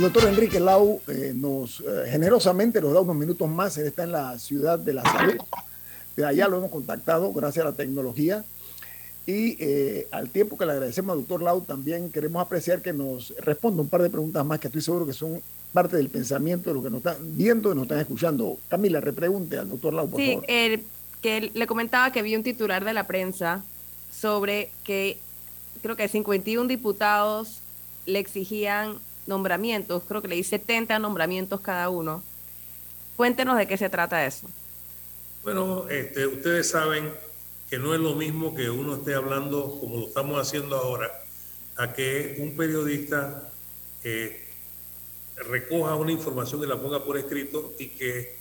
El doctor Enrique Lau eh, nos eh, generosamente nos da unos minutos más. Él está en la ciudad de la salud. De allá lo hemos contactado gracias a la tecnología. Y eh, al tiempo que le agradecemos al doctor Lau, también queremos apreciar que nos responda un par de preguntas más que estoy seguro que son parte del pensamiento de lo que nos están viendo y nos están escuchando. Camila, repregunte al doctor Lau, por sí, favor. que le comentaba que vi un titular de la prensa sobre que creo que 51 diputados le exigían nombramientos, creo que le di 70 nombramientos cada uno. Cuéntenos de qué se trata eso. Bueno, este, ustedes saben que no es lo mismo que uno esté hablando como lo estamos haciendo ahora, a que un periodista eh, recoja una información y la ponga por escrito y que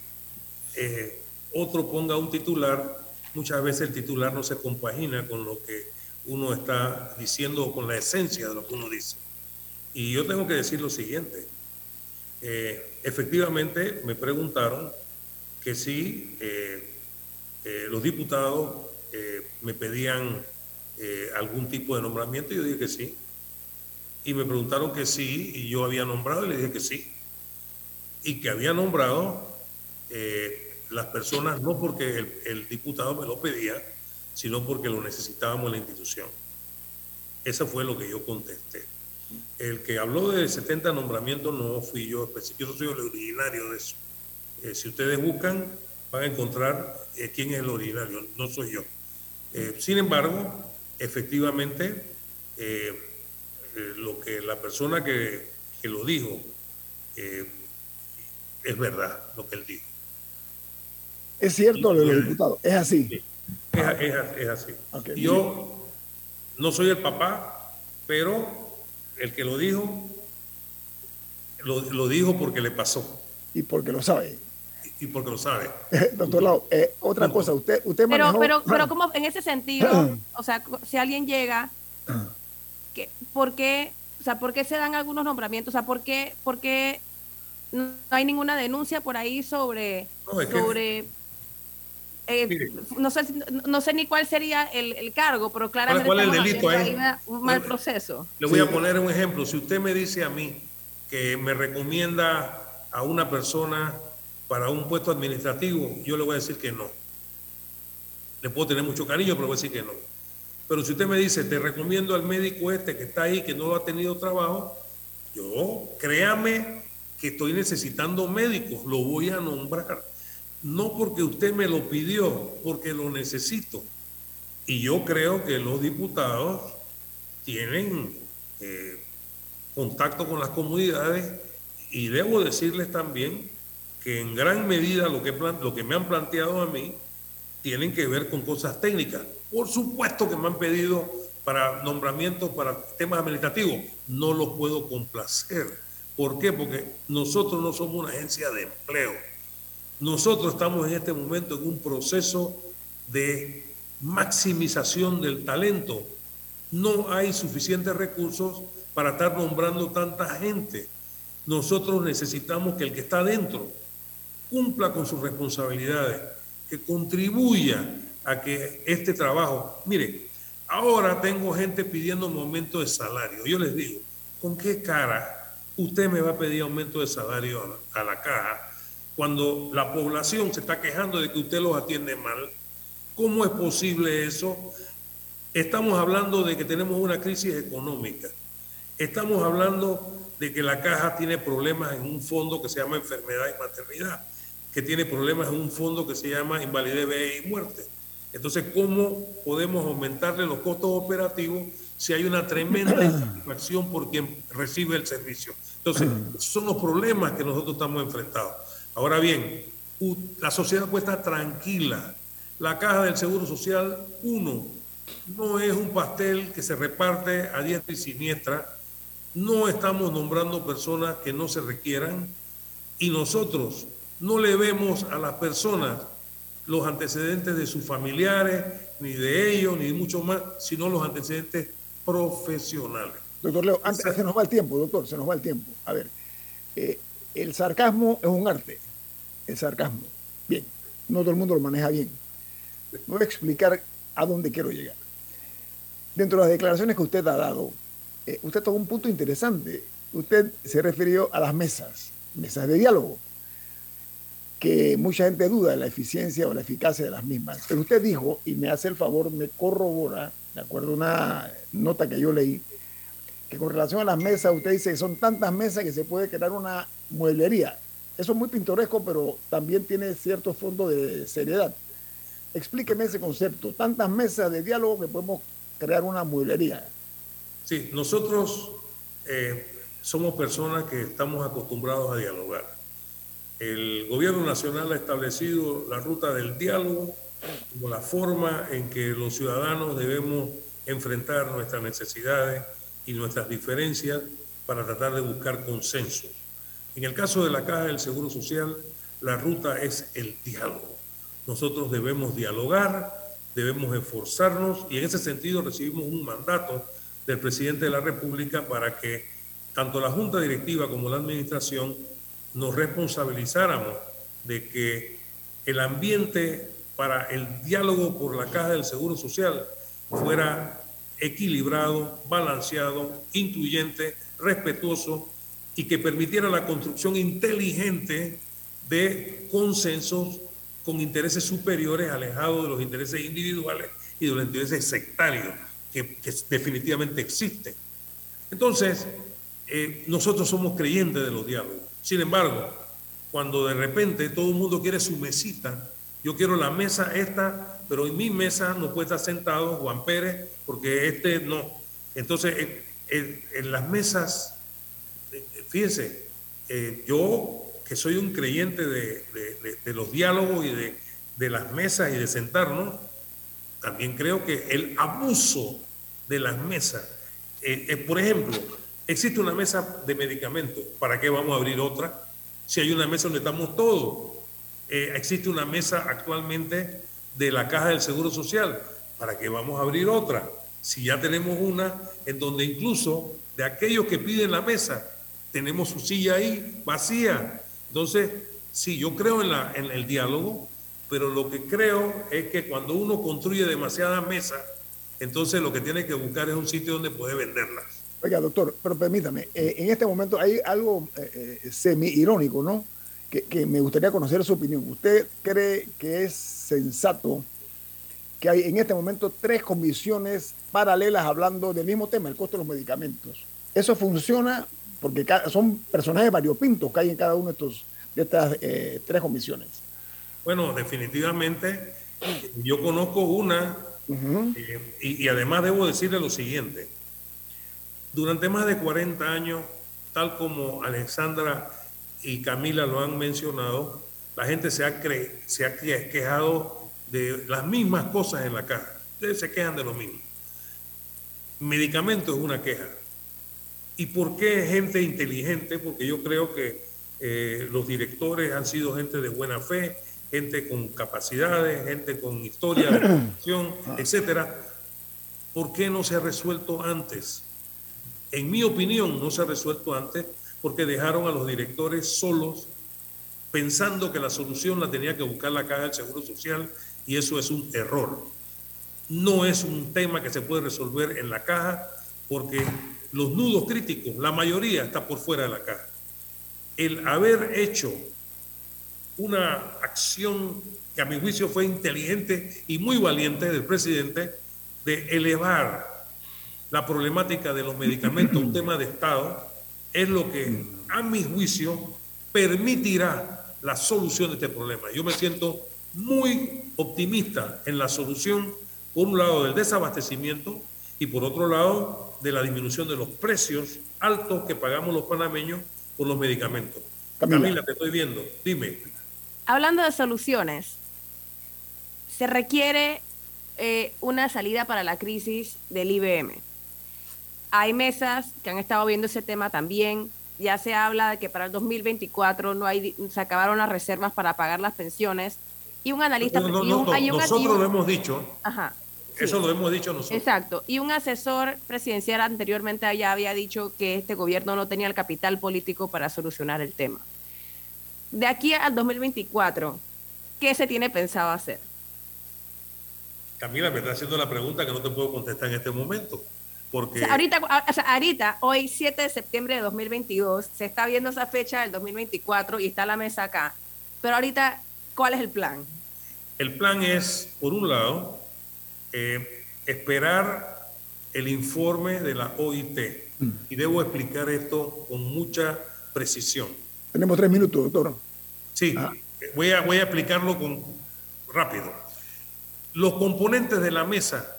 eh, otro ponga un titular. Muchas veces el titular no se compagina con lo que uno está diciendo o con la esencia de lo que uno dice. Y yo tengo que decir lo siguiente. Eh, efectivamente, me preguntaron que si eh, eh, los diputados me pedían algún tipo de nombramiento. Yo dije que sí. Y me preguntaron que sí, y yo había nombrado, y le dije que sí. Y que había nombrado las personas no porque el, el diputado me lo pedía, sino porque lo necesitábamos en la institución. Eso fue lo que yo contesté. El que habló de 70 nombramientos no fui yo, yo soy el originario de eso. Eh, si ustedes buscan, van a encontrar eh, quién es el originario, no soy yo. Eh, sin embargo, efectivamente, lo que la persona que, que lo dijo es verdad, lo que él dijo. Es cierto lo diputado, es así. Es, es, así. yo no soy el papá, pero el que lo dijo, lo, dijo porque le pasó. Y porque lo sabe. Y, porque lo sabe. (laughs) Doctor Lau, eh, otra cosa, usted, usted pero, Pero, pero (clears throat) como en ese sentido, (clears throat) o sea, si alguien llega, que, ¿por qué, o sea, por qué se dan algunos nombramientos? O sea, ¿por qué, por qué no hay ninguna denuncia por ahí sobre, sobre eh, no, sé, no sé ni cuál sería el, cargo, pero claramente ¿Cuál, es el delito ahí? un mal proceso. Le voy a poner un ejemplo. Si usted me dice a mí que me recomienda a una persona para un puesto administrativo, yo le voy a decir que no. Le puedo tener mucho cariño, pero voy a decir que no. Pero si usted me dice, te recomiendo al médico este que está ahí, que no ha tenido trabajo, yo, créame que estoy necesitando médicos, lo voy a nombrar no porque usted me lo pidió, porque lo necesito. Y yo creo que los diputados tienen eh, contacto con las comunidades y debo decirles también que en gran medida lo que, lo que me han planteado a mí tienen que ver con cosas técnicas. Por supuesto que me han pedido para nombramientos, para temas administrativos. No los puedo complacer. ¿Por qué? Porque nosotros no somos una agencia de empleo nosotros estamos en este momento en un proceso de maximización del talento. No hay suficientes recursos para estar nombrando tanta gente. Nosotros necesitamos que el que está dentro cumpla con sus responsabilidades, que contribuya a que este trabajo, mire, ahora tengo gente pidiendo aumento de salario. Yo les digo, ¿con qué cara usted me va a pedir aumento de salario a la caja cuando la población se está quejando de que usted los atiende mal. ¿Cómo es posible eso? Estamos hablando de que tenemos una crisis económica. Estamos hablando de que la caja tiene problemas en un fondo que se llama enfermedad y maternidad, que tiene problemas en un fondo que se llama invalidez, y muerte. Entonces, ¿cómo podemos aumentarle los costos operativos si hay una tremenda (clears throat) insatisfacción por quien recibe el servicio? Entonces, son los problemas que nosotros estamos enfrentados. Ahora bien, la sociedad puede estar tranquila. La caja del Seguro Social, uno, no es un pastel que se reparte a diestra y siniestra. No estamos nombrando personas que no se requieran y nosotros no le vemos a las personas los antecedentes de sus familiares, ni de ellos, ni mucho más, sino los antecedentes profesionales. Doctor Leo, antes se nos va el tiempo, doctor, se nos va el tiempo. A ver, eh, el sarcasmo es un arte el sarcasmo. Bien, no todo el mundo lo maneja bien. Voy a explicar a dónde quiero llegar. Dentro de las declaraciones que usted ha dado, eh, usted tocó un punto interesante. Usted se refirió a las mesas, mesas de diálogo, que mucha gente duda de la eficiencia o la eficacia de las mismas. Pero usted dijo, y me hace el favor, me corrobora, de acuerdo a una nota que yo leí, que con relación a las mesas, usted dice que son tantas mesas que se puede crear una mueblería. Eso es muy pintoresco, pero también tiene cierto fondo de seriedad. Explíqueme ese concepto. Tantas mesas de diálogo que podemos crear una mueblería. Sí, nosotros eh, somos personas que estamos acostumbrados a dialogar. El gobierno nacional ha establecido la ruta del diálogo como la forma en que los ciudadanos debemos enfrentar nuestras necesidades y nuestras diferencias para tratar de buscar consenso. En el caso de la Caja del Seguro Social, la ruta es el diálogo. Nosotros debemos dialogar, debemos esforzarnos y en ese sentido recibimos un mandato del presidente de la República para que tanto la Junta Directiva como la Administración nos responsabilizáramos de que el ambiente para el diálogo por la Caja del Seguro Social fuera equilibrado, balanceado, incluyente, respetuoso y que permitiera la construcción inteligente de consensos con intereses superiores, alejados de los intereses individuales y de los intereses sectarios que, definitivamente existen. Entonces, eh, nosotros somos creyentes de los diálogos. Sin embargo, cuando de repente todo el mundo quiere su mesita, yo quiero la mesa esta, pero en mi mesa no puede estar sentado Juan Pérez porque este no. Entonces, en, las mesas, fíjense, eh, yo que soy un creyente de, los diálogos y de, las mesas y de sentarnos, también creo que el abuso de las mesas, eh, por ejemplo, existe una mesa de medicamentos, ¿para qué vamos a abrir otra? Si hay una mesa donde estamos todos. existe una mesa actualmente de la caja del Seguro Social, ¿para qué vamos a abrir otra? Si ya tenemos una en donde incluso de aquellos que piden la mesa, tenemos su silla ahí vacía. Entonces, sí, yo creo en, la, en el diálogo, pero lo que creo es que cuando uno construye demasiadas mesas, entonces lo que tiene que buscar es un sitio donde puede venderlas. Oiga, doctor, pero permítame, eh, en este momento hay algo eh, eh, semi-irónico, ¿no? Que, que, me gustaría conocer su opinión. ¿Usted cree que es sensato que hay en este momento tres comisiones paralelas hablando del mismo tema, el costo de los medicamentos. Eso funciona porque son personajes variopintos que hay en cada uno de, estos, de estas eh, tres comisiones. Bueno, definitivamente yo conozco una eh, y, y, además debo decirle lo siguiente. Durante más de 40 años, tal como Alexandra y Camila lo han mencionado, la gente se ha, cre se ha quejado de las mismas cosas en la caja. Ustedes se quejan de lo mismo. Medicamento es una queja. ¿Y por qué gente inteligente? Porque yo creo que eh, los directores han sido gente de buena fe, gente con capacidades, gente con historia de producción, etcétera. ¿Por qué no se ha resuelto antes? En mi opinión, no se ha resuelto antes porque dejaron a los directores solos pensando que la solución la tenía que buscar la Caja del Seguro Social y eso es un error. No es un tema que se puede resolver en la caja porque los nudos críticos, la mayoría está por fuera de la caja. El haber hecho una acción que a mi juicio fue inteligente y muy valiente del presidente de elevar la problemática de los medicamentos a un tema de Estado, es lo que a mi juicio permitirá la solución de este problema. Yo me siento muy optimista en la solución, por un lado, del desabastecimiento y por otro lado, de la disminución de los precios altos que pagamos los panameños por los medicamentos. Camila, te estoy viendo. Dime. Hablando de soluciones, se requiere eh, una salida para la crisis del IBM. Hay mesas que han estado viendo ese tema también. Ya se habla de que para el 2024 no hay, se acabaron las reservas para pagar las pensiones y un analista. nosotros lo hemos dicho. Ajá. Eso lo hemos dicho nosotros. Exacto. Y un asesor presidencial anteriormente ya había dicho que este gobierno no tenía el capital político para solucionar el tema. de aquí al 2024, ¿qué se tiene pensado hacer? Camila, me está haciendo la pregunta que no te puedo contestar en este momento. Porque... ahorita, ahorita, hoy 7 de septiembre de 2022, se está viendo esa fecha del 2024 y está la mesa acá. Pero ahorita, ¿cuál es el plan? El plan es, por un lado, eh, esperar el informe de la OIT. Mm. Y debo explicar esto con mucha precisión. Tenemos tres minutos, doctor. Sí, ah. voy, a, voy a explicarlo con, rápido. Los componentes de la mesa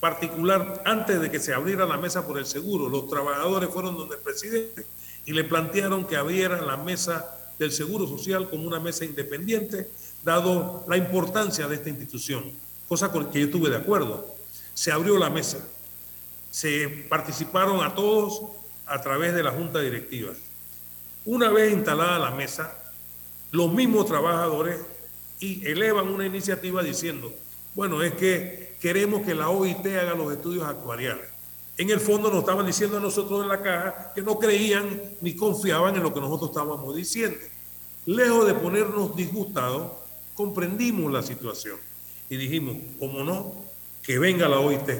particular, antes de que se abriera la mesa por el seguro, los trabajadores fueron donde el presidente y le plantearon que abriera la mesa del Seguro Social como una mesa independiente, dado la importancia de esta institución, cosa con que yo estuve de acuerdo. Se abrió la mesa, se participaron a todos a través de la Junta Directiva. Una vez instalada la mesa, los mismos trabajadores y elevan una iniciativa diciendo, bueno, es que queremos que la OIT haga los estudios actuariales. En el fondo nos estaban diciendo a nosotros en la caja que no creían ni confiaban en lo que nosotros estábamos diciendo. Lejos de ponernos disgustados, comprendimos la situación y dijimos, como no, que venga la OIT.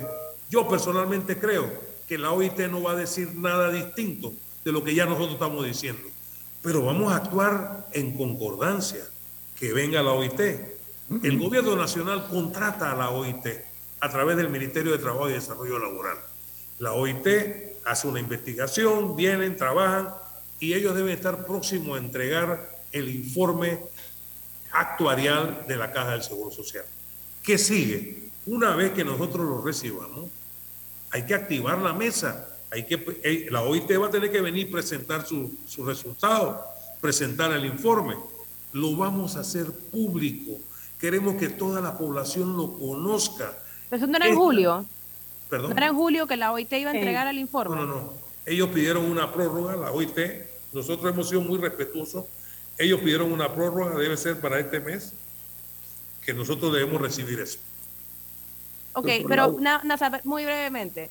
Yo personalmente creo que la OIT no va a decir nada distinto de lo que ya nosotros estamos diciendo, pero vamos a actuar en concordancia, que venga la OIT el gobierno nacional contrata a la OIT a través del Ministerio de Trabajo y Desarrollo Laboral. La OIT hace una investigación, vienen, trabajan y ellos deben estar próximos a entregar el informe actuarial de la Caja del Seguro Social. ¿Qué sigue? Una vez que nosotros lo recibamos, hay que activar la mesa. Hay que, eh, la OIT va a tener que venir a presentar sus su resultados, presentar el informe. Lo vamos a hacer público Queremos que toda la población lo conozca. Pero eso no era en julio. Perdón. ¿No era en julio que la OIT iba a entregar el informe? No, no, no. Ellos pidieron una prórroga, la OIT. Nosotros hemos sido muy respetuosos. Ellos pidieron una prórroga, debe ser para este mes, que nosotros debemos recibir eso. Ok, pero muy brevemente.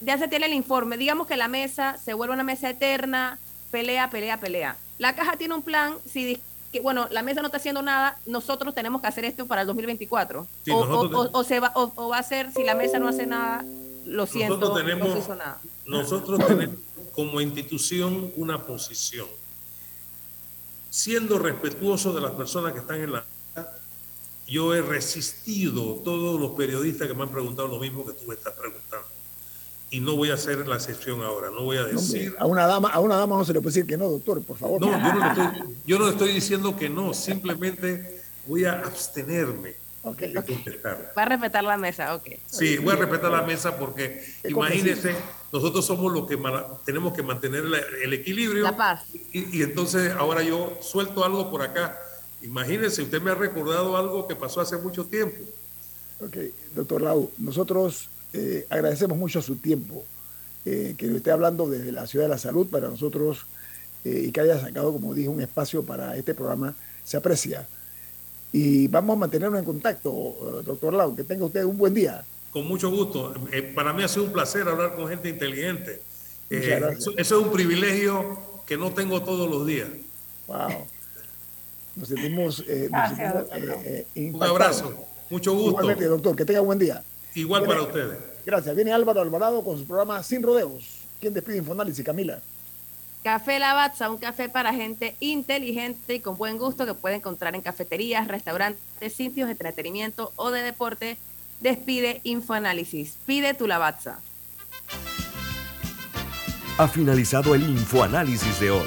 Ya se tiene el informe. Digamos que la mesa se vuelve una mesa eterna, pelea, pelea, pelea. La caja tiene un plan, si que bueno, la mesa no está haciendo nada, nosotros tenemos que hacer esto para el 2024. o, se va, o, va a ser, si la mesa no hace nada, lo siento, nosotros tenemos, no se nada. Nosotros tenemos como institución una posición. Siendo respetuoso de las personas que están en la yo he resistido todos los periodistas que me han preguntado lo mismo que tú me estás preguntando y no voy a hacer la excepción ahora, no voy a decir... a, una dama, a una dama no se le puede decir que no, doctor, por favor. No, yo no, (laughs) estoy, yo no estoy diciendo que no, simplemente voy a abstenerme okay, de contestar. Va a respetar la mesa, ok. Sí, voy a respetar la mesa porque imagínense, nosotros somos los que tenemos que mantener el equilibrio. La paz. Y, y entonces ahora yo suelto algo por acá. Imagínense, usted me ha recordado algo que pasó hace mucho tiempo. Ok, doctor Lau, nosotros eh, agradecemos mucho su tiempo, eh, que esté hablando desde la Ciudad de la Salud para nosotros eh, y que haya sacado, como dije, un espacio para este programa, se aprecia. Y vamos a mantenernos en contacto, doctor Lau. Que tenga usted un buen día. Con mucho gusto. para mí ha sido un placer hablar con gente inteligente. eso, es un privilegio que no tengo todos los días. Wow. Nos sentimos, un abrazo. Mucho gusto. Igualmente, doctor. Que tenga un buen día. Igual para ustedes. Gracias. Viene Álvaro Alvarado con su programa Sin Rodeos. ¿Quién despide Infoanálisis, Camila? Café Lavazza, un café para gente inteligente y con buen gusto que puede encontrar en cafeterías, restaurantes, sitios de entretenimiento o de deporte. Despide Infoanálisis. Pide tu Lavazza. Ha finalizado el Infoanálisis de hoy.